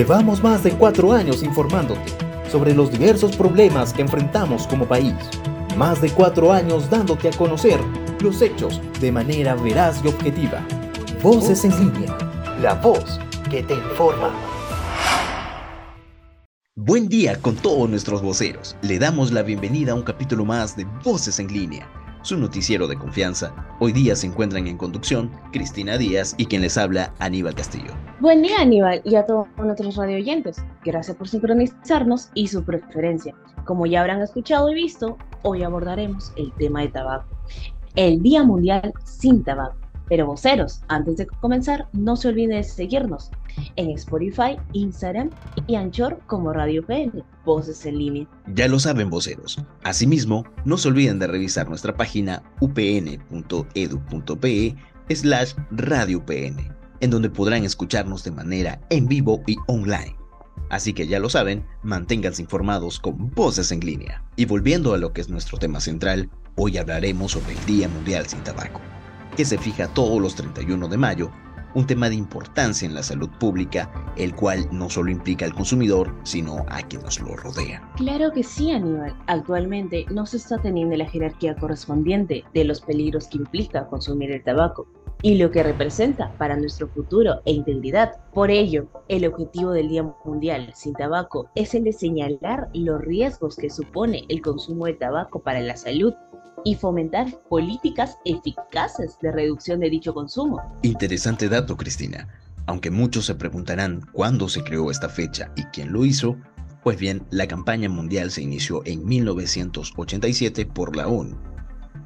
Llevamos más de cuatro años informándote sobre los diversos problemas que enfrentamos como país. Más de cuatro años dándote a conocer los hechos de manera veraz y objetiva. Voces en línea, la voz que te informa. Buen día con todos nuestros voceros. Le damos la bienvenida a un capítulo más de Voces en línea su noticiero de confianza. Hoy día se encuentran en conducción Cristina Díaz y quien les habla Aníbal Castillo. Buen día Aníbal y a todos nuestros radio oyentes. Gracias por sincronizarnos y su preferencia. Como ya habrán escuchado y visto, hoy abordaremos el tema de tabaco. El Día Mundial sin Tabaco. Pero voceros, antes de comenzar, no se olviden de seguirnos en Spotify, Instagram y Anchor como Radio PN, Voces en Línea. Ya lo saben, voceros. Asimismo, no se olviden de revisar nuestra página upn.edu.pe slash Radio PN, en donde podrán escucharnos de manera en vivo y online. Así que ya lo saben, manténganse informados con Voces en Línea. Y volviendo a lo que es nuestro tema central, hoy hablaremos sobre el Día Mundial sin Tabaco que se fija todos los 31 de mayo, un tema de importancia en la salud pública, el cual no solo implica al consumidor, sino a quienes lo rodean. Claro que sí, Aníbal. Actualmente no se está teniendo la jerarquía correspondiente de los peligros que implica consumir el tabaco y lo que representa para nuestro futuro e integridad. Por ello, el objetivo del Día Mundial sin Tabaco es el de señalar los riesgos que supone el consumo de tabaco para la salud y fomentar políticas eficaces de reducción de dicho consumo. Interesante dato, Cristina. Aunque muchos se preguntarán cuándo se creó esta fecha y quién lo hizo, pues bien, la campaña mundial se inició en 1987 por la ONU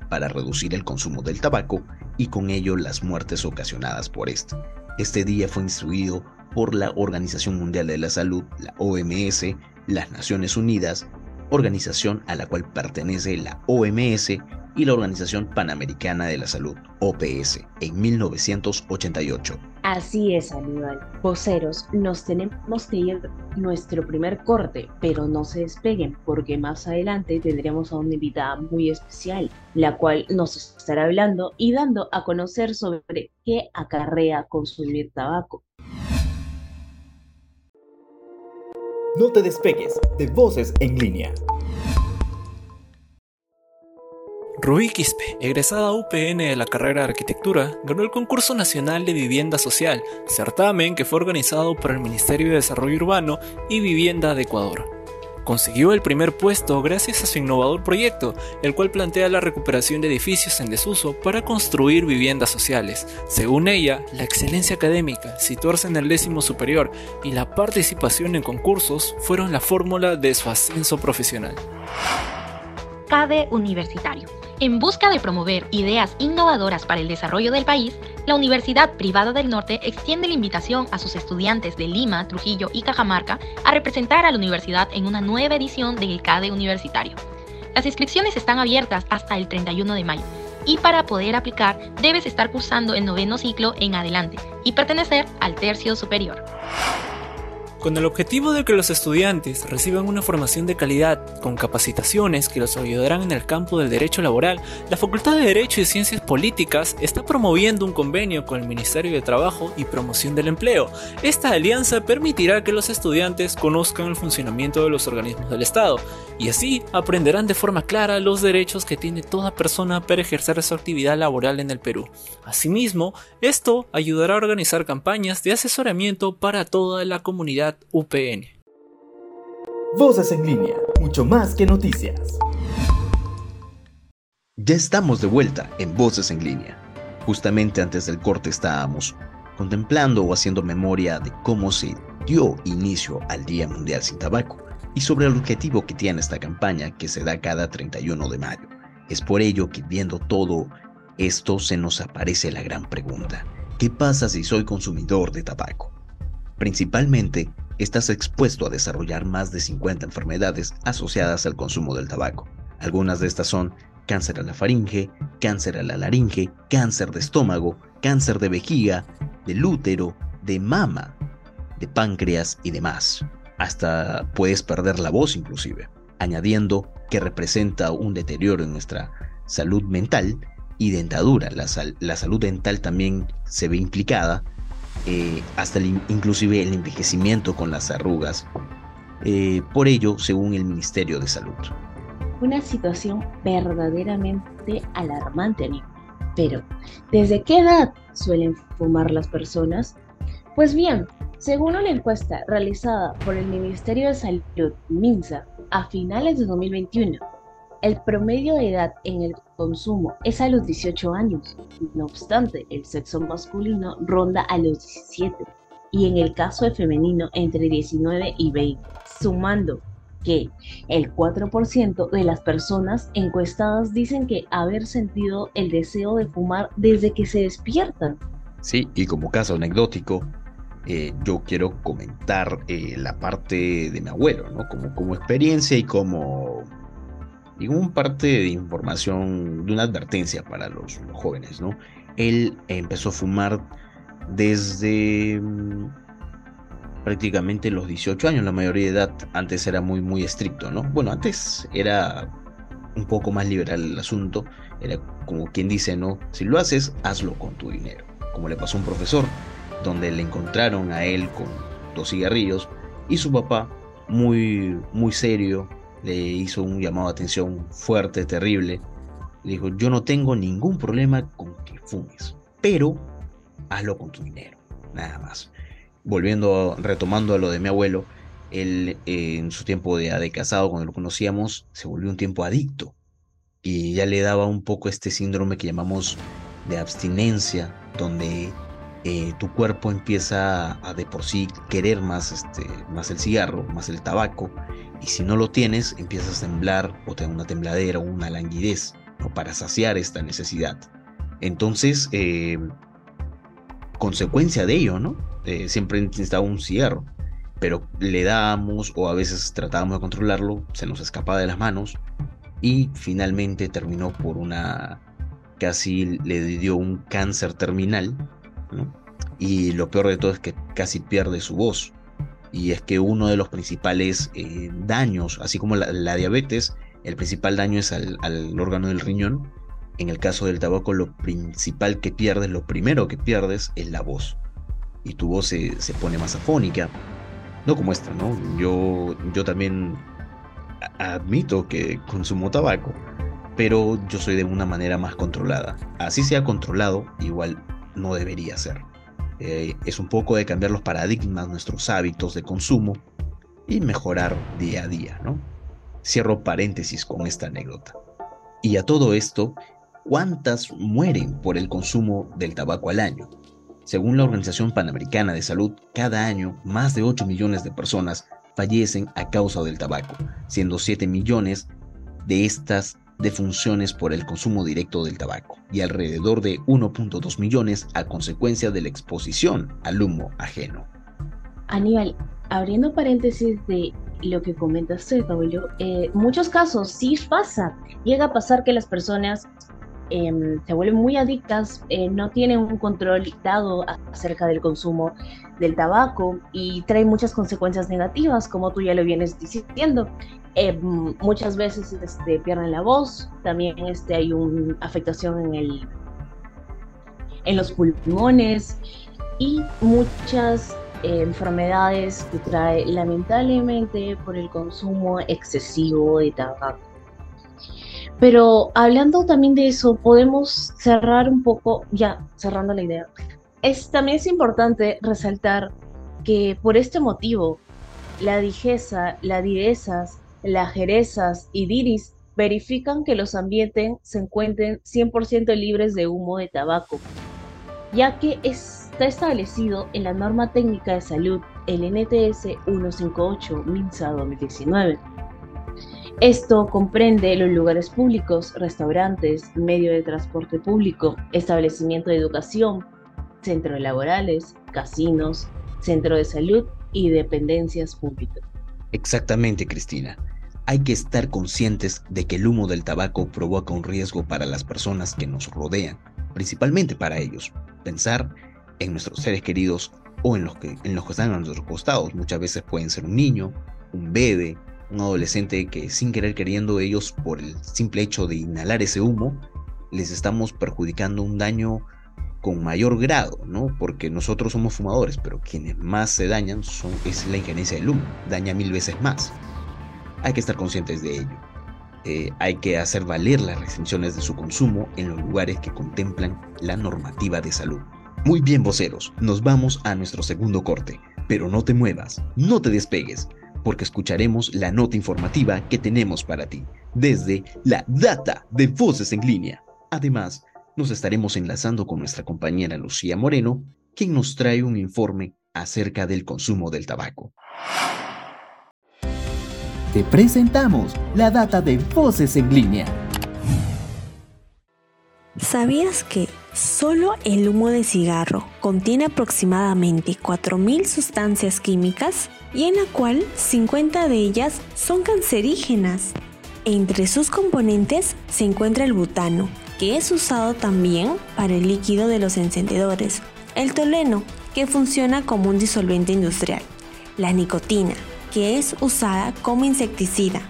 para reducir el consumo del tabaco y con ello las muertes ocasionadas por este. Este día fue instituido por la Organización Mundial de la Salud, la OMS, las Naciones Unidas organización a la cual pertenece la OMS y la Organización Panamericana de la Salud, OPS, en 1988. Así es, Aníbal. Voceros, nos tenemos que ir nuestro primer corte, pero no se despeguen porque más adelante tendremos a una invitada muy especial, la cual nos estará hablando y dando a conocer sobre qué acarrea consumir tabaco. No te despegues de Voces en línea. Rubí Quispe, egresada UPN de la carrera de arquitectura, ganó el concurso nacional de vivienda social, certamen que fue organizado por el Ministerio de Desarrollo Urbano y Vivienda de Ecuador. Consiguió el primer puesto gracias a su innovador proyecto, el cual plantea la recuperación de edificios en desuso para construir viviendas sociales. Según ella, la excelencia académica, situarse en el décimo superior y la participación en concursos fueron la fórmula de su ascenso profesional. CADE Universitario en busca de promover ideas innovadoras para el desarrollo del país, la Universidad Privada del Norte extiende la invitación a sus estudiantes de Lima, Trujillo y Cajamarca a representar a la universidad en una nueva edición del CADE Universitario. Las inscripciones están abiertas hasta el 31 de mayo y para poder aplicar debes estar cursando el noveno ciclo en adelante y pertenecer al tercio superior. Con el objetivo de que los estudiantes reciban una formación de calidad con capacitaciones que los ayudarán en el campo del derecho laboral, la Facultad de Derecho y Ciencias Políticas está promoviendo un convenio con el Ministerio de Trabajo y Promoción del Empleo. Esta alianza permitirá que los estudiantes conozcan el funcionamiento de los organismos del Estado y así aprenderán de forma clara los derechos que tiene toda persona para ejercer su actividad laboral en el Perú. Asimismo, esto ayudará a organizar campañas de asesoramiento para toda la comunidad UPN. Voces en línea, mucho más que noticias. Ya estamos de vuelta en Voces en línea. Justamente antes del corte estábamos contemplando o haciendo memoria de cómo se dio inicio al Día Mundial sin Tabaco y sobre el objetivo que tiene esta campaña que se da cada 31 de mayo. Es por ello que viendo todo esto se nos aparece la gran pregunta. ¿Qué pasa si soy consumidor de tabaco? Principalmente, estás expuesto a desarrollar más de 50 enfermedades asociadas al consumo del tabaco. Algunas de estas son cáncer a la faringe, cáncer a la laringe, cáncer de estómago, cáncer de vejiga, del útero, de mama, de páncreas y demás. Hasta puedes perder la voz inclusive, añadiendo que representa un deterioro en nuestra salud mental y dentadura. La, salud dental también se ve implicada eh, hasta inclusive el envejecimiento con las arrugas. Eh, por ello, según el Ministerio de Salud. Una situación verdaderamente alarmante, amigo. Pero, ¿desde qué edad suelen fumar las personas? Pues bien, según una encuesta realizada por el Ministerio de Salud, MINSA, a finales de 2021, el promedio de edad en el consumo es a los 18 años. No obstante, el sexo masculino ronda a los 17 y en el caso de femenino entre 19 y 20, sumando que el 4% de las personas encuestadas dicen que haber sentido el deseo de fumar desde que se despiertan. Sí, y como caso anecdótico, eh, yo quiero comentar eh, la parte de mi abuelo, ¿no? Como, experiencia y como un parte de información, de una advertencia para los, jóvenes, ¿no? Él empezó a fumar desde mm, prácticamente los 18 años, la mayoría de edad. Antes era muy, muy estricto, ¿no? Bueno, antes era un poco más liberal el asunto. Era como quien dice, ¿no? Si lo haces, hazlo con tu dinero. Como le pasó a un profesor, donde le encontraron a él con dos cigarrillos y su papá, muy, muy serio, le hizo un llamado de atención fuerte, terrible. Le dijo, yo no tengo ningún problema con que fumes, pero hazlo con tu dinero, nada más. Volviendo, retomando a lo de mi abuelo, él eh, en su tiempo de, de casado, cuando lo conocíamos, se volvió un tiempo adicto. Y ya le daba un poco este síndrome que llamamos de abstinencia, donde eh, tu cuerpo empieza a de por sí querer más, este, más el cigarro, más el tabaco, y si no lo tienes, empiezas a temblar o te da una tembladera o una languidez para saciar esta necesidad. Entonces, eh, consecuencia de ello, ¿no? Eh, siempre necesitaba un cigarro, pero le dábamos o a veces tratábamos de controlarlo, se nos escapaba de las manos y finalmente terminó por una, casi le dio un cáncer terminal y lo peor de todo es que casi pierde su voz. Y es que uno de los principales eh, daños, así como la, diabetes, el principal daño es al, órgano del riñón. En el caso del tabaco, lo principal que pierdes, lo primero que pierdes es la voz. Y tu voz se, pone más afónica. No como esta, ¿no? Yo, yo también admito que consumo tabaco, pero yo soy de una manera más controlada. Así sea controlado, igual no debería ser. Eh, es un poco de cambiar los paradigmas, nuestros hábitos de consumo y mejorar día a día, ¿no? Cierro paréntesis con esta anécdota. Y a todo esto, ¿cuántas mueren por el consumo del tabaco al año? Según la Organización Panamericana de Salud, cada año más de 8 millones de personas fallecen a causa del tabaco, siendo 7 millones de estas de funciones por el consumo directo del tabaco y alrededor de 1.2 millones a consecuencia de la exposición al humo ajeno. Aníbal, abriendo paréntesis de lo que comentaste, Pablo, eh, muchos casos sí pasa, llega a pasar que las personas em, se vuelven muy adictas, eh, no tienen un control dado acerca del consumo del tabaco y trae muchas consecuencias negativas, como tú ya lo vienes diciendo. Eh, muchas veces este, pierden la voz, también este, hay una afectación en, el, en los pulmones y muchas eh, enfermedades que trae lamentablemente por el consumo excesivo de tabaco. Pero hablando también de eso, podemos cerrar un poco, ya cerrando la idea. Es, también es importante resaltar que por este motivo, la dijeza, la direzas, las jerezas y diris verifican que los ambientes se encuentren 100% libres de humo de tabaco, ya que está establecido en la norma técnica de salud, el NTS 158 MINSA 2019. Esto comprende los lugares públicos, restaurantes, medio de transporte público, establecimiento de educación, centros laborales, casinos, centro de salud y dependencias públicas. Exactamente, Cristina hay que estar conscientes de que el humo del tabaco provoca un riesgo para las personas que nos rodean, principalmente para ellos. Pensar en nuestros seres queridos o en los que, en los que están a nuestros costados. Muchas veces pueden ser un niño, un bebé, un adolescente que sin querer queriendo ellos por el simple hecho de inhalar ese humo, les estamos perjudicando un daño con mayor grado, ¿no? Porque nosotros somos fumadores, pero quienes más se dañan son, es la injerencia del humo, daña mil veces más. Hay que estar conscientes de ello. Eh, hay que hacer valer las restricciones de su consumo en los lugares que contemplan la normativa de salud. Muy bien, voceros, nos vamos a nuestro segundo corte, pero no te muevas, no te despegues, porque escucharemos la nota informativa que tenemos para ti desde la data de Voces en línea. Además, nos estaremos enlazando con nuestra compañera Lucía Moreno, quien nos trae un informe acerca del consumo del tabaco. Te presentamos la data de Voces en línea. ¿Sabías que solo el humo de cigarro contiene aproximadamente 4.000 sustancias químicas y en la cual 50 de ellas son cancerígenas? Entre sus componentes se encuentra el butano, que es usado también para el líquido de los encendedores, el toleno, que funciona como un disolvente industrial, la nicotina, que es usada como insecticida.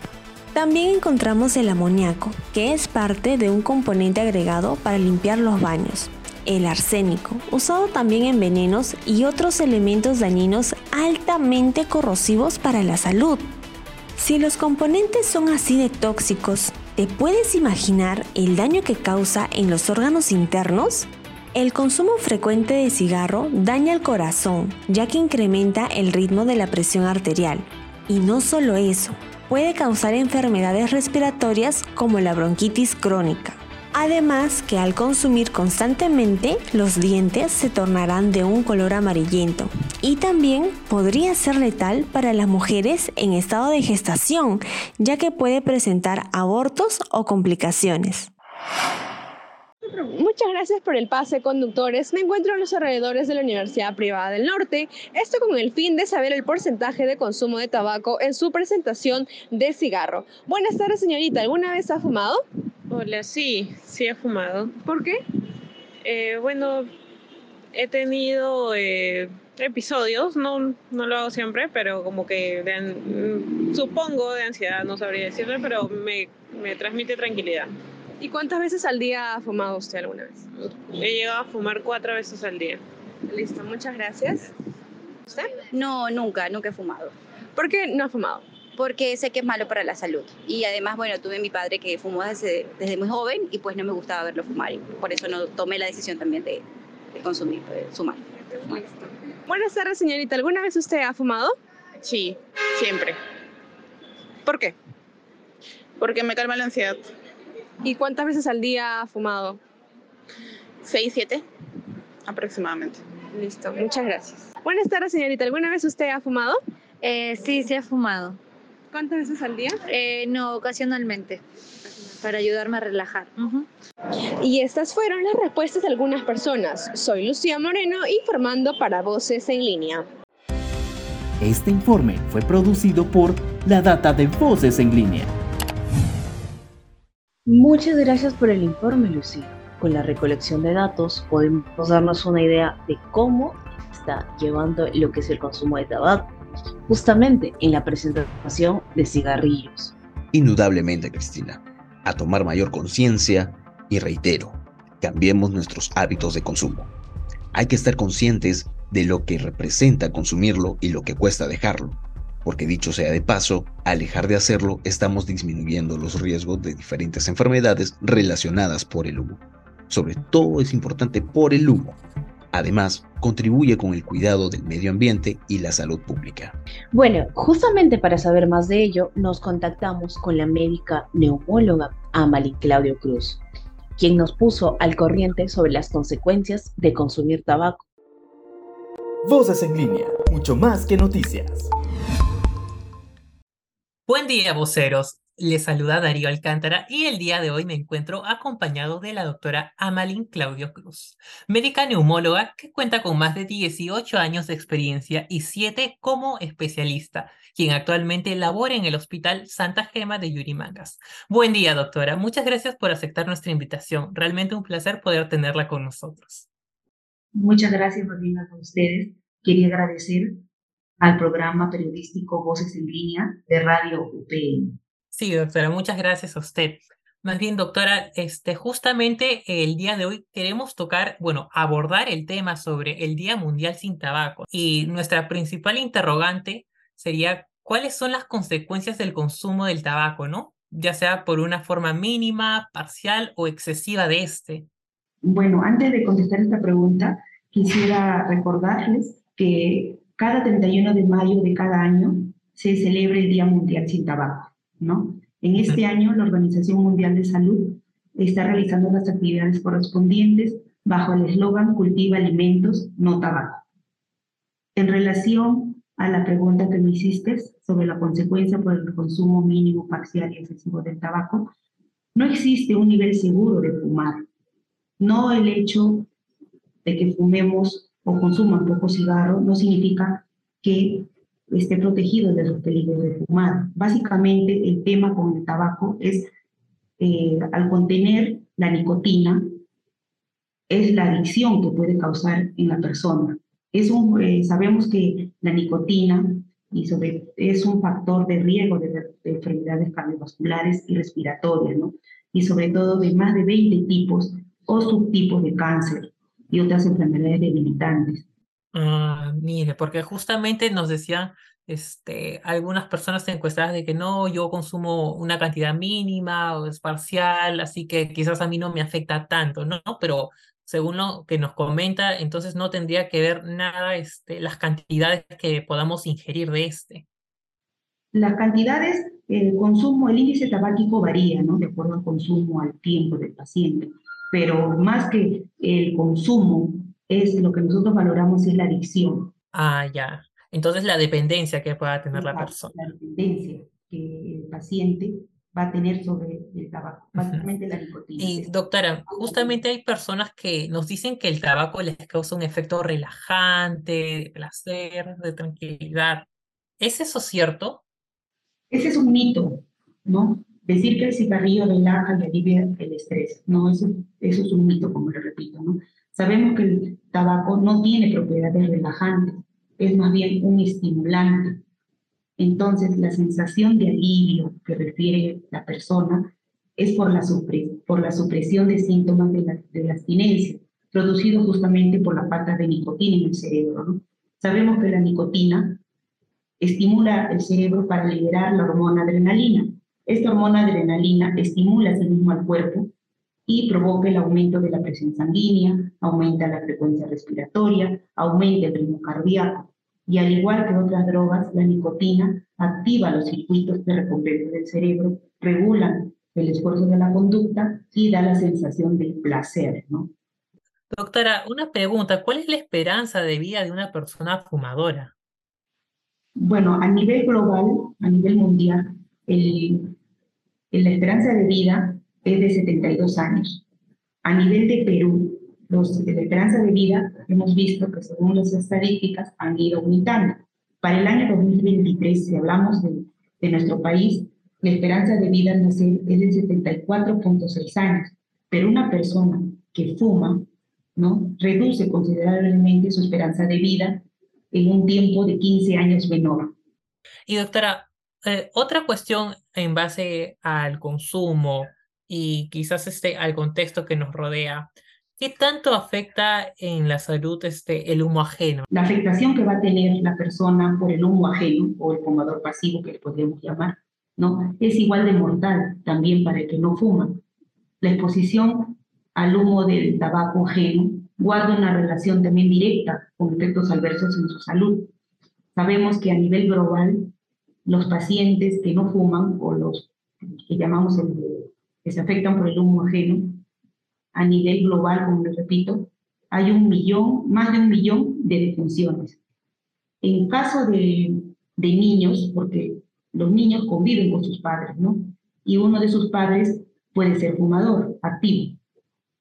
También encontramos el amoníaco, que es parte de un componente agregado para limpiar los baños, el arsénico, usado también en venenos y otros elementos dañinos altamente corrosivos para la salud. Si los componentes son así de tóxicos, ¿Te puedes imaginar el daño que causa en los órganos internos? El consumo frecuente de cigarro daña el corazón, ya que incrementa el ritmo de la presión arterial. Y no solo eso, puede causar enfermedades respiratorias como la bronquitis crónica. Además que al consumir constantemente los dientes se tornarán de un color amarillento y también podría ser letal para las mujeres en estado de gestación ya que puede presentar abortos o complicaciones. Muchas gracias por el pase, conductores. Me encuentro en los alrededores de la Universidad Privada del Norte, esto con el fin de saber el porcentaje de consumo de tabaco en su presentación de cigarro. Buenas tardes, señorita. ¿Alguna vez ha fumado? Hola, sí, sí he fumado. ¿Por qué? Eh, bueno, he tenido eh, episodios, no, no lo hago siempre, pero como que supongo de ansiedad, no sabría decirle, pero me, me transmite tranquilidad. ¿Y cuántas veces al día ha fumado usted alguna vez? He llegado a fumar cuatro veces al día. Listo, muchas gracias. ¿Usted? No, nunca, nunca he fumado. ¿Por qué no ha fumado? porque sé que es malo para la salud. Y además, bueno, tuve mi padre que fumó desde, desde muy joven y pues no me gustaba verlo fumar y por eso no tomé la decisión también de, de consumir, de sumar. Buenas tardes, señorita. ¿Alguna vez usted ha fumado? Sí, siempre. ¿Por qué? Porque me calma la ansiedad. ¿Y cuántas veces al día ha fumado? Seis, siete, aproximadamente. Listo, muchas gracias. Buenas tardes, señorita. ¿Alguna vez usted ha fumado? Eh, sí, sí ha fumado. ¿Cuántas veces al día? Eh, no, ocasionalmente, para ayudarme a relajar. Y estas fueron las respuestas de algunas personas. Soy Lucía Moreno informando para Voces en línea. Este informe fue producido por la Data de Voces en línea. Muchas gracias por el informe, Lucía. Con la recolección de datos podemos darnos una idea de cómo está llevando lo que es el consumo de tabaco justamente en la presentación de cigarrillos. Indudablemente, Cristina, a tomar mayor conciencia y reitero, cambiemos nuestros hábitos de consumo. Hay que estar conscientes de lo que representa consumirlo y lo que cuesta dejarlo, porque dicho sea de paso, al dejar de hacerlo estamos disminuyendo los riesgos de diferentes enfermedades relacionadas por el humo. Sobre todo es importante por el humo, Además, contribuye con el cuidado del medio ambiente y la salud pública. Bueno, justamente para saber más de ello, nos contactamos con la médica neumóloga Amalie Claudio Cruz, quien nos puso al corriente sobre las consecuencias de consumir tabaco. Voces en línea, mucho más que noticias. Buen día, voceros. Les saluda Darío Alcántara y el día de hoy me encuentro acompañado de la doctora Amalin Claudio Cruz, médica neumóloga que cuenta con más de 18 años de experiencia y 7 como especialista, quien actualmente labora en el Hospital Santa Gema de Yurimangas. Buen día, doctora. Muchas gracias por aceptar nuestra invitación. Realmente un placer poder tenerla con nosotros. Muchas gracias por venir con ustedes. Quería agradecer al programa periodístico Voces en Línea de Radio UPN. Sí, doctora, muchas gracias a usted. Más bien, doctora, este, justamente el día de hoy queremos tocar, bueno, abordar el tema sobre el Día Mundial sin Tabaco. Y nuestra principal interrogante sería, ¿cuáles son las consecuencias del consumo del tabaco, no? Ya sea por una forma mínima, parcial o excesiva de este. Bueno, antes de contestar esta pregunta, quisiera recordarles que cada 31 de mayo de cada año se celebra el Día Mundial sin Tabaco, ¿no? En este año, la Organización Mundial de Salud está realizando las actividades correspondientes bajo el eslogan Cultiva alimentos, no tabaco. En relación a la pregunta que me hiciste sobre la consecuencia por el consumo mínimo, parcial y excesivo del tabaco, no existe un nivel seguro de fumar. No el hecho de que fumemos o consuman poco cigarro no significa que esté protegido de los peligros de fumar. Básicamente el tema con el tabaco es, eh, al contener la nicotina, es la adicción que puede causar en la persona. Es un, eh, sabemos que la nicotina y sobre, es un factor de riesgo de, de, enfermedades cardiovasculares y respiratorias, ¿no? y sobre todo de más de 20 tipos o subtipos de cáncer y otras enfermedades debilitantes. Ah, mire, porque justamente nos decían este, algunas personas encuestadas de que no, yo consumo una cantidad mínima o es parcial, así que quizás a mí no me afecta tanto, ¿no? Pero según lo que nos comenta, entonces no tendría que ver nada este, las cantidades que podamos ingerir de este. Las cantidades, el consumo, el índice tabáquico varía, ¿no? De acuerdo al consumo, al tiempo del paciente, pero más que el consumo es lo que nosotros valoramos es la adicción. Ah, ya. Entonces la dependencia que pueda tener la, persona. La dependencia que el paciente va a tener sobre el tabaco, básicamente la nicotina. Y doctora, justamente hay personas que nos dicen que el tabaco les causa un efecto relajante, de placer, de tranquilidad. ¿Es eso cierto? Ese es un mito, ¿no? Decir que el cigarrillo relaja y alivia el estrés, no, eso, eso es un mito, como le repito, ¿no? Sabemos que el tabaco no tiene propiedades relajantes, es más bien un estimulante. Entonces, la sensación de alivio que refiere la persona es por la, por la supresión de síntomas de la, de la abstinencia, producido justamente por la falta de nicotina en el cerebro. ¿no? Sabemos que la nicotina estimula el cerebro para liberar la hormona adrenalina. Esta hormona adrenalina estimula a sí mismo al cuerpo y provoca el aumento de la presión sanguínea, aumenta la frecuencia respiratoria, aumenta el ritmo cardíaco. Y al igual que otras drogas, la nicotina activa los circuitos de recompensa del cerebro, regula el esfuerzo de la conducta y da la sensación de placer, ¿no? Doctora, una pregunta, ¿cuál es la esperanza de vida de una persona fumadora? Bueno, a nivel global, a nivel mundial, el, la esperanza de vida es de 72 años. A nivel de Perú, los de esperanza de vida hemos visto que según las estadísticas han ido aumentando. Para el año 2023, si hablamos de, de nuestro país, la esperanza de vida es de 74.6 años, pero una persona que fuma, ¿no? Reduce considerablemente su esperanza de vida en un tiempo de 15 años menor. Y doctora, eh, otra cuestión en base al consumo y quizás este, al contexto que nos rodea. ¿Qué tanto afecta en la salud este, el humo ajeno? La afectación que va a tener la persona por el humo ajeno o el fumador pasivo, que le podríamos llamar, ¿no? es igual de mortal también para el que no fuma. La exposición al humo del tabaco ajeno guarda una relación también directa con efectos adversos en su salud. Sabemos que a nivel global, los pacientes que no fuman o los que llamamos el que se afectan por el humo ajeno, a nivel global, como les repito, hay un millón, más de un millón de defunciones. En caso de, de niños, porque los niños conviven con sus padres, ¿no? Y uno de sus padres puede ser fumador, activo.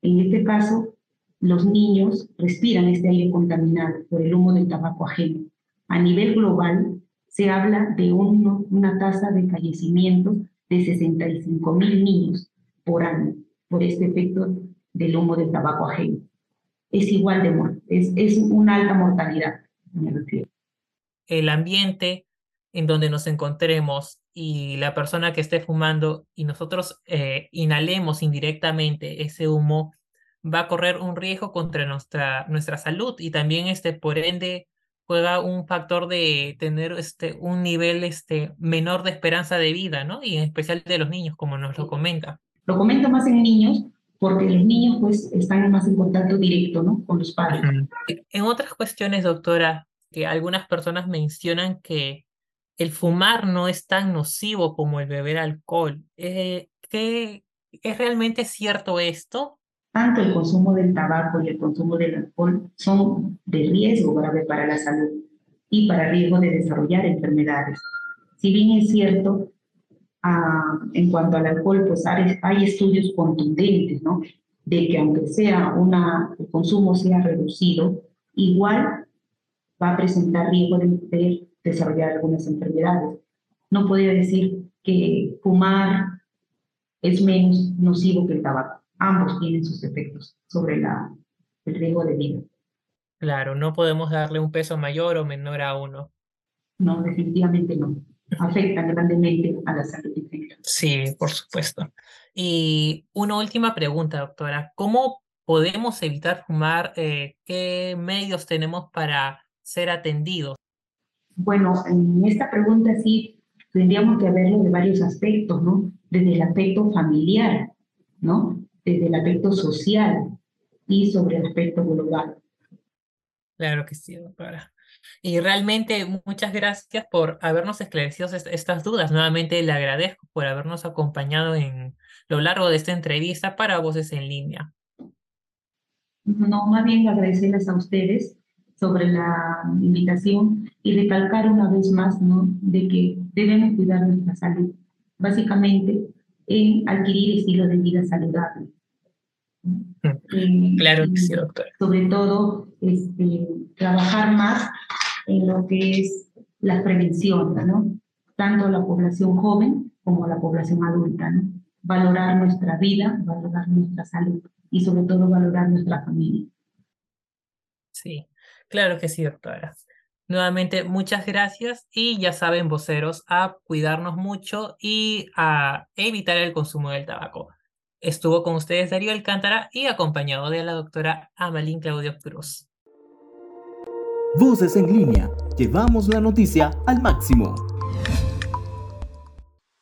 En este caso, los niños respiran este aire contaminado por el humo del tabaco ajeno. A nivel global, se habla de una tasa de fallecimiento de 65 mil niños por por este efecto del humo del tabaco ajeno. Es igual de muerte, es, es una alta mortalidad, me refiero. El ambiente en donde nos encontremos y la persona que esté fumando y nosotros eh, inhalemos indirectamente ese humo, va a correr un riesgo contra nuestra, nuestra salud y también este, por ende juega un factor de tener este, un nivel este, menor de esperanza de vida, ¿no? Y en especial de los niños, como nos lo comenta. Lo comento más en niños porque los niños pues están más en contacto directo, ¿no? Con los padres. En otras cuestiones, doctora, que algunas personas mencionan que el fumar no es tan nocivo como el beber alcohol. Eh, ¿qué, ¿Es realmente cierto esto? Tanto el consumo del tabaco y el consumo del alcohol son de riesgo grave para la salud y para riesgo de desarrollar enfermedades. Si bien es cierto, en cuanto al alcohol, pues hay, hay, estudios contundentes, ¿no? De que aunque sea una, el consumo sea reducido, igual va a presentar riesgo de, de desarrollar algunas enfermedades. No podría decir que fumar es menos nocivo que el tabaco. Ambos tienen sus efectos sobre la, el riesgo de vida. Claro, no podemos darle un peso mayor o menor a uno. No, definitivamente no. Afectan grandemente a la salud Sí, por supuesto. Y una última pregunta, doctora. ¿Cómo podemos evitar fumar? Eh, ¿Qué medios tenemos para ser atendidos? Bueno, en esta pregunta sí tendríamos que verlo de varios aspectos, ¿no? Desde el aspecto familiar, ¿no? Desde el aspecto social y sobre el aspecto global. Claro que sí, doctora. Y realmente muchas gracias por habernos esclarecido estas dudas. Nuevamente le agradezco por habernos acompañado en lo largo de esta entrevista para Voces en Línea. No, más bien agradecerles a ustedes sobre la invitación y recalcar una vez más ¿no? de que debemos cuidar nuestra salud, básicamente en adquirir estilo de vida saludable. Mm. Claro que sí, doctora. Sobre todo, este, trabajar más en lo que es la prevención, ¿no? Tanto la población joven como la población adulta, ¿no? Valorar nuestra vida, valorar nuestra salud y sobre todo valorar nuestra familia. Sí, Claro que sí, doctora. Nuevamente, muchas gracias y ya saben, voceros, a cuidarnos mucho y a evitar el consumo del tabaco. Estuvo con ustedes Darío Alcántara y acompañado de la doctora Amalín Claudio Cruz. Voces en línea. Llevamos la noticia al máximo.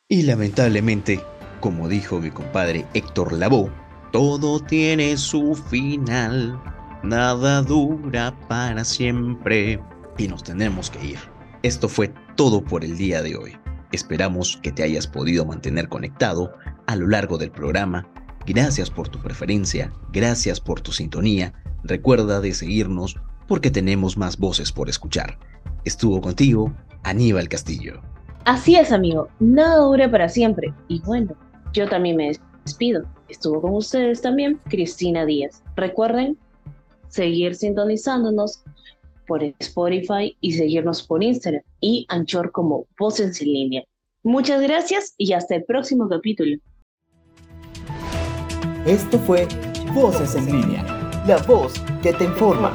Y lamentablemente, como dijo mi compadre Héctor Lavoe, todo tiene su final. Nada dura para siempre y nos tenemos que ir. Esto fue todo por el día de hoy. Esperamos que te hayas podido mantener conectado a lo largo del programa. Gracias por tu preferencia, gracias por tu sintonía. Recuerda de seguirnos porque tenemos más voces por escuchar. Estuvo contigo Aníbal Castillo. Así es, amigo. Nada dura para siempre. Y bueno, yo también me despido. Estuvo con ustedes también Cristina Díaz. Recuerden seguir sintonizándonos por Spotify y seguirnos por Instagram y Anchor como Voces en Línea. Muchas gracias y hasta el próximo capítulo. Esto fue Voces en Línea, la voz que te informa.